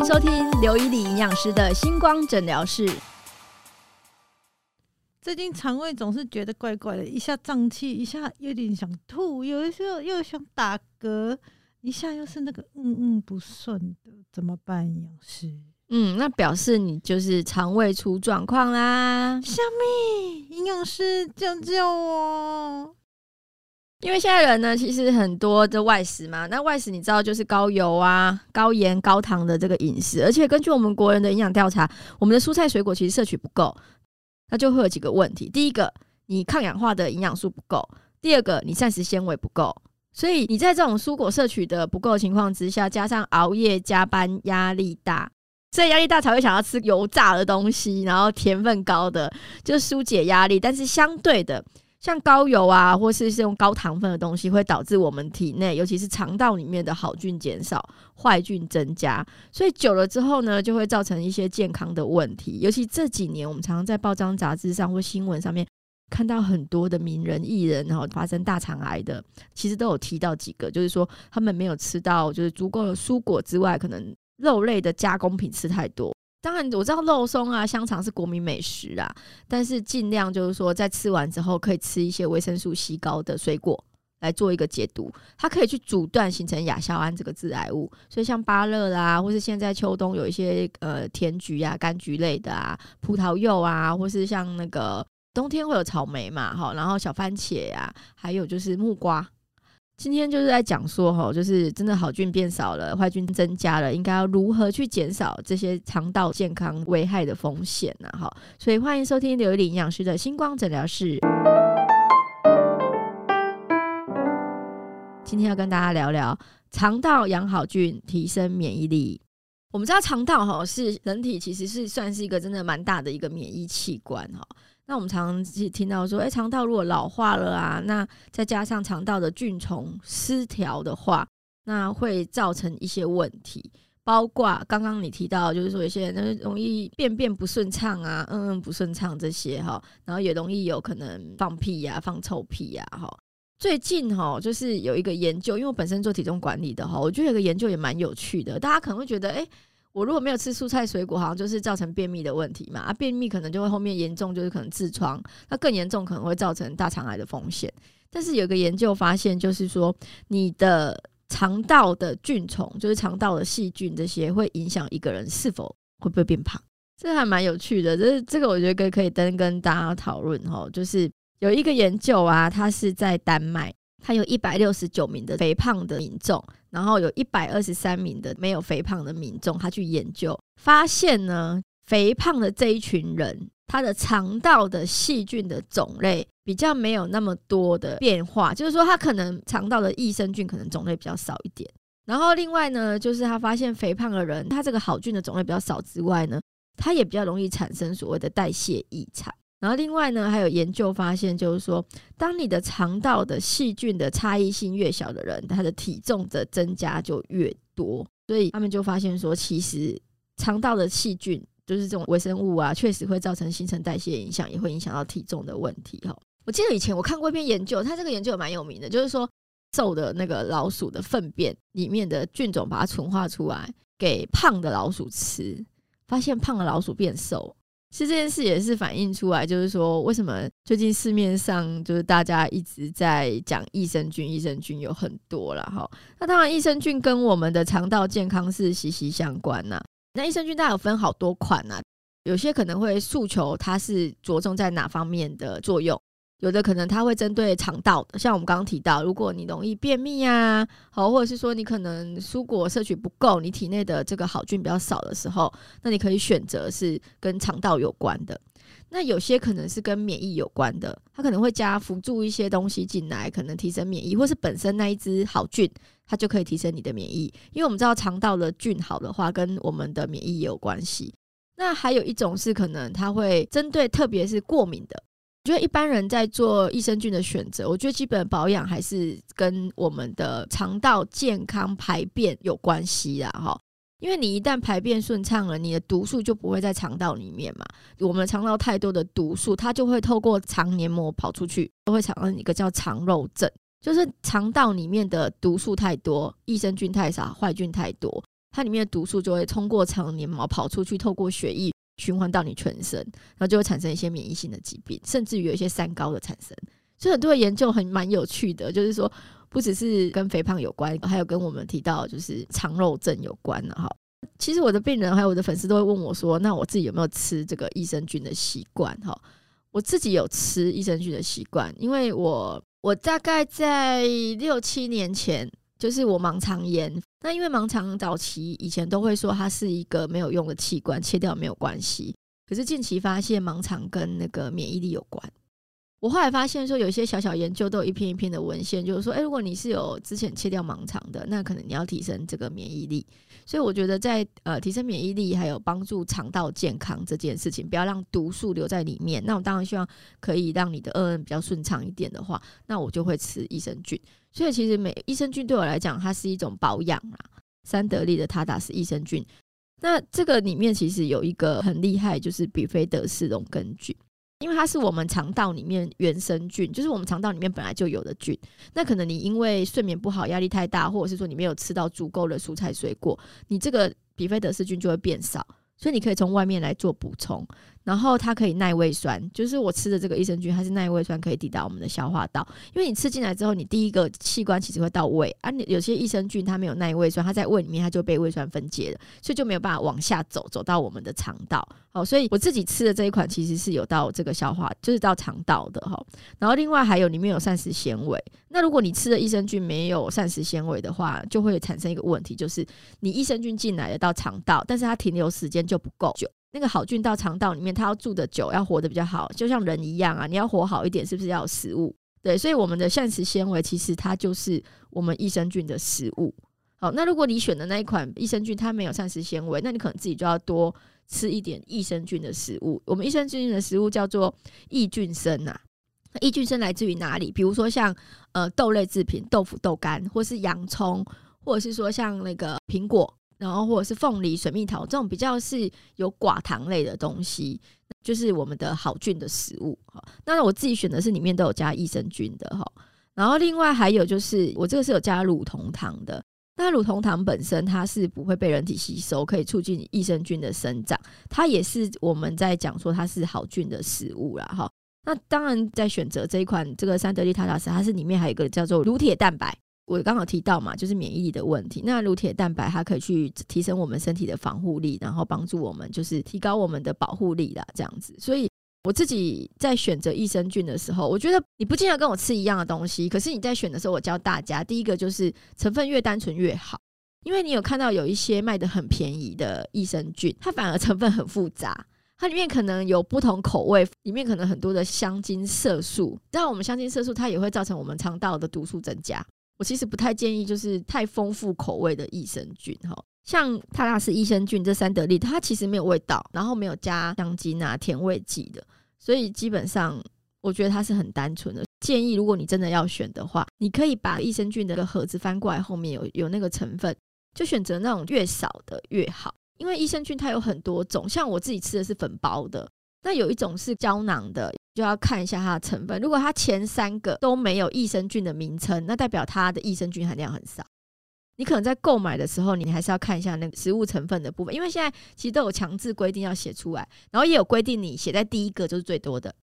迎收听刘以礼营养师的星光诊疗室。最近肠胃总是觉得怪怪的，一下胀气，一下有点想吐，有的时候又想打嗝，一下又是那个嗯嗯不顺的，怎么办？营养师，嗯，那表示你就是肠胃出状况啦。小米，营养师救救我！因为现在人呢，其实很多的外食嘛，那外食你知道就是高油啊、高盐、高糖的这个饮食，而且根据我们国人的营养调查，我们的蔬菜水果其实摄取不够，那就会有几个问题：第一个，你抗氧化的营养素不够；第二个，你膳食纤维不够。所以你在这种蔬果摄取的不够情况之下，加上熬夜加班压力大，所以压力大才会想要吃油炸的东西，然后甜分高的，就疏解压力。但是相对的。像高油啊，或是是用高糖分的东西，会导致我们体内，尤其是肠道里面的好菌减少，坏菌增加。所以久了之后呢，就会造成一些健康的问题。尤其这几年，我们常常在报章杂志上或新闻上面看到很多的名人艺人，然后发生大肠癌的，其实都有提到几个，就是说他们没有吃到就是足够的蔬果之外，可能肉类的加工品吃太多。当然，我知道肉松啊、香肠是国民美食啊，但是尽量就是说，在吃完之后可以吃一些维生素 C 高的水果来做一个解毒，它可以去阻断形成亚硝胺这个致癌物。所以像芭乐啦，或是现在秋冬有一些呃甜菊啊、柑橘类的啊、葡萄柚啊，或是像那个冬天会有草莓嘛，哈，然后小番茄呀，还有就是木瓜。今天就是在讲说哈，就是真的好菌变少了，坏菌增加了，应该要如何去减少这些肠道健康危害的风险呢？哈，所以欢迎收听刘丽营养师的星光诊疗室。今天要跟大家聊聊肠道养好菌，提升免疫力。我们知道肠道哈是人体其实是算是一个真的蛮大的一个免疫器官哈。那我们常常听到说，哎，肠道如果老化了啊，那再加上肠道的菌虫失调的话，那会造成一些问题，包括刚刚你提到，就是说有些人容易便便不顺畅啊，嗯嗯不顺畅这些哈，然后也容易有可能放屁呀、放臭屁呀哈。最近哈，就是有一个研究，因为我本身做体重管理的哈，我觉得有个研究也蛮有趣的，大家可能会觉得，哎。我如果没有吃蔬菜水果，好像就是造成便秘的问题嘛？啊，便秘可能就会后面严重，就是可能痔疮，那更严重可能会造成大肠癌的风险。但是有个研究发现，就是说你的肠道的菌虫，就是肠道的细菌，这些会影响一个人是否会不会变胖。这还蛮有趣的，这这个我觉得可以跟跟大家讨论哈。就是有一个研究啊，它是在丹麦。它有一百六十九名的肥胖的民众，然后有一百二十三名的没有肥胖的民众，他去研究发现呢，肥胖的这一群人，他的肠道的细菌的种类比较没有那么多的变化，就是说他可能肠道的益生菌可能种类比较少一点。然后另外呢，就是他发现肥胖的人，他这个好菌的种类比较少之外呢，他也比较容易产生所谓的代谢异常。然后另外呢，还有研究发现，就是说，当你的肠道的细菌的差异性越小的人，他的体重的增加就越多。所以他们就发现说，其实肠道的细菌，就是这种微生物啊，确实会造成新陈代谢影响，也会影响到体重的问题。哈，我记得以前我看过一篇研究，它这个研究蛮有名的，就是说瘦的那个老鼠的粪便里面的菌种，把它纯化出来给胖的老鼠吃，发现胖的老鼠变瘦。其实这件事也是反映出来，就是说为什么最近市面上就是大家一直在讲益生菌，益生菌有很多了哈。那当然，益生菌跟我们的肠道健康是息息相关呐。那益生菌大家有分好多款呐，有些可能会诉求它是着重在哪方面的作用。有的可能它会针对肠道的，像我们刚刚提到，如果你容易便秘啊，好，或者是说你可能蔬果摄取不够，你体内的这个好菌比较少的时候，那你可以选择是跟肠道有关的。那有些可能是跟免疫有关的，它可能会加辅助一些东西进来，可能提升免疫，或是本身那一只好菌，它就可以提升你的免疫。因为我们知道肠道的菌好的话，跟我们的免疫也有关系。那还有一种是可能它会针对，特别是过敏的。我觉得一般人在做益生菌的选择，我觉得基本保养还是跟我们的肠道健康排便有关系啊，哈。因为你一旦排便顺畅了，你的毒素就不会在肠道里面嘛。我们肠道太多的毒素，它就会透过肠黏膜跑出去，都会产生一个叫肠肉症，就是肠道里面的毒素太多，益生菌太少，坏菌太多。它里面的毒素就会通过肠黏膜跑出去，透过血液循环到你全身，然后就会产生一些免疫性的疾病，甚至于有一些三高的产生。所以很多的研究很蛮有趣的，就是说不只是跟肥胖有关，还有跟我们提到就是肠肉症有关的哈。其实我的病人还有我的粉丝都会问我说，那我自己有没有吃这个益生菌的习惯哈？我自己有吃益生菌的习惯，因为我我大概在六七年前。就是我盲肠炎，那因为盲肠早期以前都会说它是一个没有用的器官，切掉没有关系。可是近期发现盲肠跟那个免疫力有关。我后来发现说，有一些小小研究都有一篇一篇的文献，就是说，哎，如果你是有之前切掉盲肠的，那可能你要提升这个免疫力。所以我觉得在呃提升免疫力，还有帮助肠道健康这件事情，不要让毒素留在里面。那我当然希望可以让你的二 N 比较顺畅一点的话，那我就会吃益生菌。所以其实每益生菌对我来讲，它是一种保养啊。三得利的塔塔斯益生菌，那这个里面其实有一个很厉害，就是比菲德氏龙根菌。因为它是我们肠道里面原生菌，就是我们肠道里面本来就有的菌。那可能你因为睡眠不好、压力太大，或者是说你没有吃到足够的蔬菜水果，你这个比菲德氏菌就会变少。所以你可以从外面来做补充，然后它可以耐胃酸，就是我吃的这个益生菌，它是耐胃酸，可以抵达我们的消化道。因为你吃进来之后，你第一个器官其实会到胃啊，你有些益生菌它没有耐胃酸，它在胃里面它就被胃酸分解了，所以就没有办法往下走，走到我们的肠道。好，所以我自己吃的这一款其实是有到这个消化，就是到肠道的哈。然后另外还有里面有膳食纤维。那如果你吃的益生菌没有膳食纤维的话，就会产生一个问题，就是你益生菌进来了到肠道，但是它停留时间就不够久。那个好菌到肠道里面，它要住的久，要活得比较好，就像人一样啊。你要活好一点，是不是要有食物？对，所以我们的膳食纤维其实它就是我们益生菌的食物。好，那如果你选的那一款益生菌它没有膳食纤维，那你可能自己就要多。吃一点益生菌的食物，我们益生菌的食物叫做益菌生呐。益菌生来自于哪里？比如说像呃豆类制品，豆腐、豆干，或是洋葱，或者是说像那个苹果，然后或者是凤梨、水蜜桃这种比较是有寡糖类的东西，就是我们的好菌的食物哈。那我自己选的是里面都有加益生菌的哈。然后另外还有就是我这个是有加乳酮糖的。那乳酮糖本身它是不会被人体吸收，可以促进益生菌的生长。它也是我们在讲说它是好菌的食物啦。哈。那当然在选择这一款这个三得利塔塔斯，它是里面还有一个叫做乳铁蛋白。我刚好提到嘛，就是免疫力的问题。那乳铁蛋白它可以去提升我们身体的防护力，然后帮助我们就是提高我们的保护力啦，这样子。所以。我自己在选择益生菌的时候，我觉得你不见得跟我吃一样的东西，可是你在选的时候，我教大家，第一个就是成分越单纯越好，因为你有看到有一些卖的很便宜的益生菌，它反而成分很复杂，它里面可能有不同口味，里面可能很多的香精色素，然我们香精色素它也会造成我们肠道的毒素增加。我其实不太建议就是太丰富口味的益生菌哈。像泰拉斯益生菌这三得利，它其实没有味道，然后没有加香精啊、甜味剂的，所以基本上我觉得它是很单纯的。建议如果你真的要选的话，你可以把益生菌的个盒子翻过来，后面有有那个成分，就选择那种越少的越好。因为益生菌它有很多种，像我自己吃的是粉包的，那有一种是胶囊的，就要看一下它的成分。如果它前三个都没有益生菌的名称，那代表它的益生菌含量很少。你可能在购买的时候，你还是要看一下那个食物成分的部分，因为现在其实都有强制规定要写出来，然后也有规定你写在第一个就是最多的，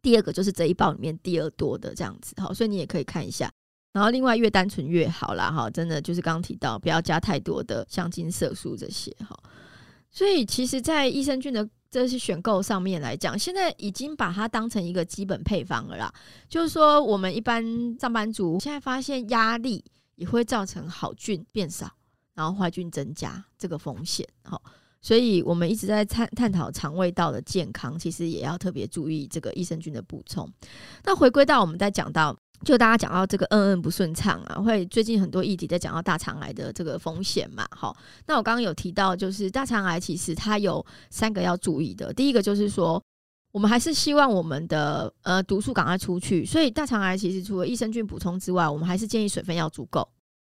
第二个就是这一包里面第二多的这样子，好，所以你也可以看一下。然后另外越单纯越好啦，哈，真的就是刚刚提到不要加太多的香精色素这些，哈。所以其实，在益生菌的这是选购上面来讲，现在已经把它当成一个基本配方了啦。就是说，我们一般上班族现在发现压力。也会造成好菌变少，然后坏菌增加这个风险。好，所以我们一直在探探讨肠胃道的健康，其实也要特别注意这个益生菌的补充。那回归到我们在讲到，就大家讲到这个嗯嗯不顺畅啊，会最近很多议题在讲到大肠癌的这个风险嘛。好，那我刚刚有提到，就是大肠癌其实它有三个要注意的。第一个就是说，我们还是希望我们的呃毒素赶快出去，所以大肠癌其实除了益生菌补充之外，我们还是建议水分要足够。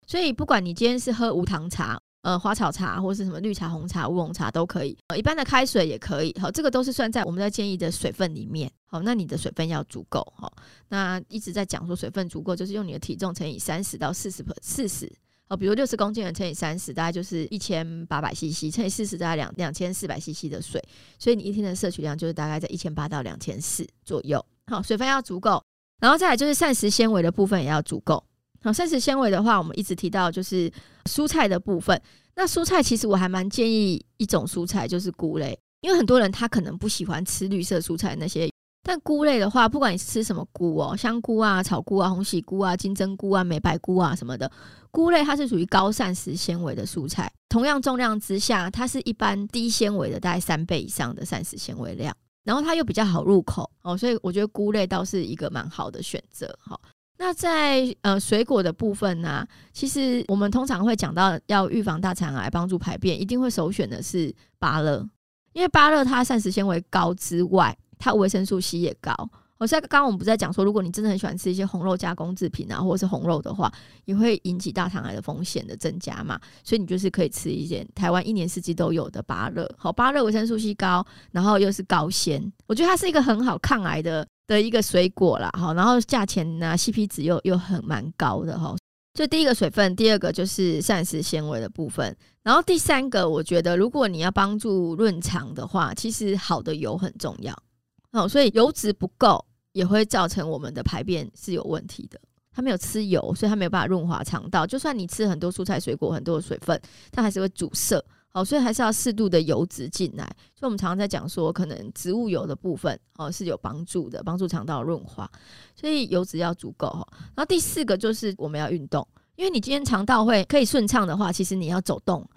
所以不管你今天是喝无糖茶、呃花草茶，或是什么绿茶、红茶、乌龙茶都可以，呃一般的开水也可以。好，这个都是算在我们在建议的水分里面。好，那你的水分要足够。好，那一直在讲说水分足够，就是用你的体重乘以三十到四十，四十。哦，比如六十公斤的乘以三十，大概就是一千八百 CC，乘以四十大概两两千四百 CC 的水，所以你一天的摄取量就是大概在一千八到两千四左右。好，水分要足够，然后再来就是膳食纤维的部分也要足够。好，膳食纤维的话，我们一直提到就是蔬菜的部分。那蔬菜其实我还蛮建议一种蔬菜，就是菇类，因为很多人他可能不喜欢吃绿色蔬菜那些。但菇类的话，不管你吃什么菇哦，香菇啊、草菇啊、红喜菇啊、金针菇啊、美白菇啊什么的，菇类它是属于高膳食纤维的蔬菜。同样重量之下，它是一般低纤维的大概三倍以上的膳食纤维量，然后它又比较好入口哦，所以我觉得菇类倒是一个蛮好的选择哈。那在呃水果的部分呢，其实我们通常会讲到要预防大肠癌、帮助排便，一定会首选的是芭乐，因为芭乐它膳食纤维高之外。它维生素 C 也高，我在刚刚我们不在讲说，如果你真的很喜欢吃一些红肉加工制品啊，或者是红肉的话，也会引起大肠癌的风险的增加嘛。所以你就是可以吃一些台湾一年四季都有的芭乐，好，芭乐维生素 C 高，然后又是高纤，我觉得它是一个很好抗癌的的一个水果啦。好，然后价钱呢，CP 值又又很蛮高的哈。就第一个水分，第二个就是膳食纤维的部分，然后第三个，我觉得如果你要帮助润肠的话，其实好的油很重要。哦，所以油脂不够也会造成我们的排便是有问题的。它没有吃油，所以它没有办法润滑肠道。就算你吃很多蔬菜水果，很多的水分，它还是会阻塞。好，所以还是要适度的油脂进来。所以我们常常在讲说，可能植物油的部分哦是有帮助的，帮助肠道润滑。所以油脂要足够哈。然后第四个就是我们要运动，因为你今天肠道会可以顺畅的话，其实你要走动。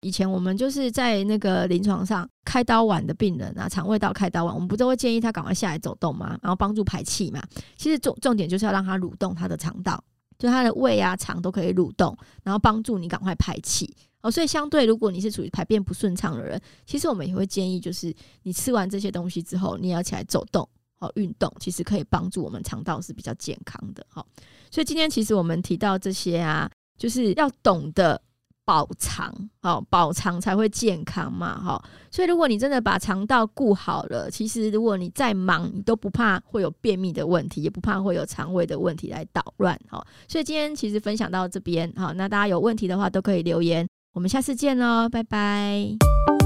以前我们就是在那个临床上开刀完的病人啊，肠胃道开刀完，我们不都会建议他赶快下来走动嘛，然后帮助排气嘛。其实重重点就是要让他蠕动他的肠道，就他的胃啊、肠都可以蠕动，然后帮助你赶快排气。哦，所以相对如果你是属于排便不顺畅的人，其实我们也会建议，就是你吃完这些东西之后，你也要起来走动，哦，运动，其实可以帮助我们肠道是比较健康的。好，所以今天其实我们提到这些啊，就是要懂得。保肠，好保肠才会健康嘛，哈。所以如果你真的把肠道顾好了，其实如果你再忙，你都不怕会有便秘的问题，也不怕会有肠胃的问题来捣乱，哈。所以今天其实分享到这边，好，那大家有问题的话都可以留言，我们下次见喽，拜拜。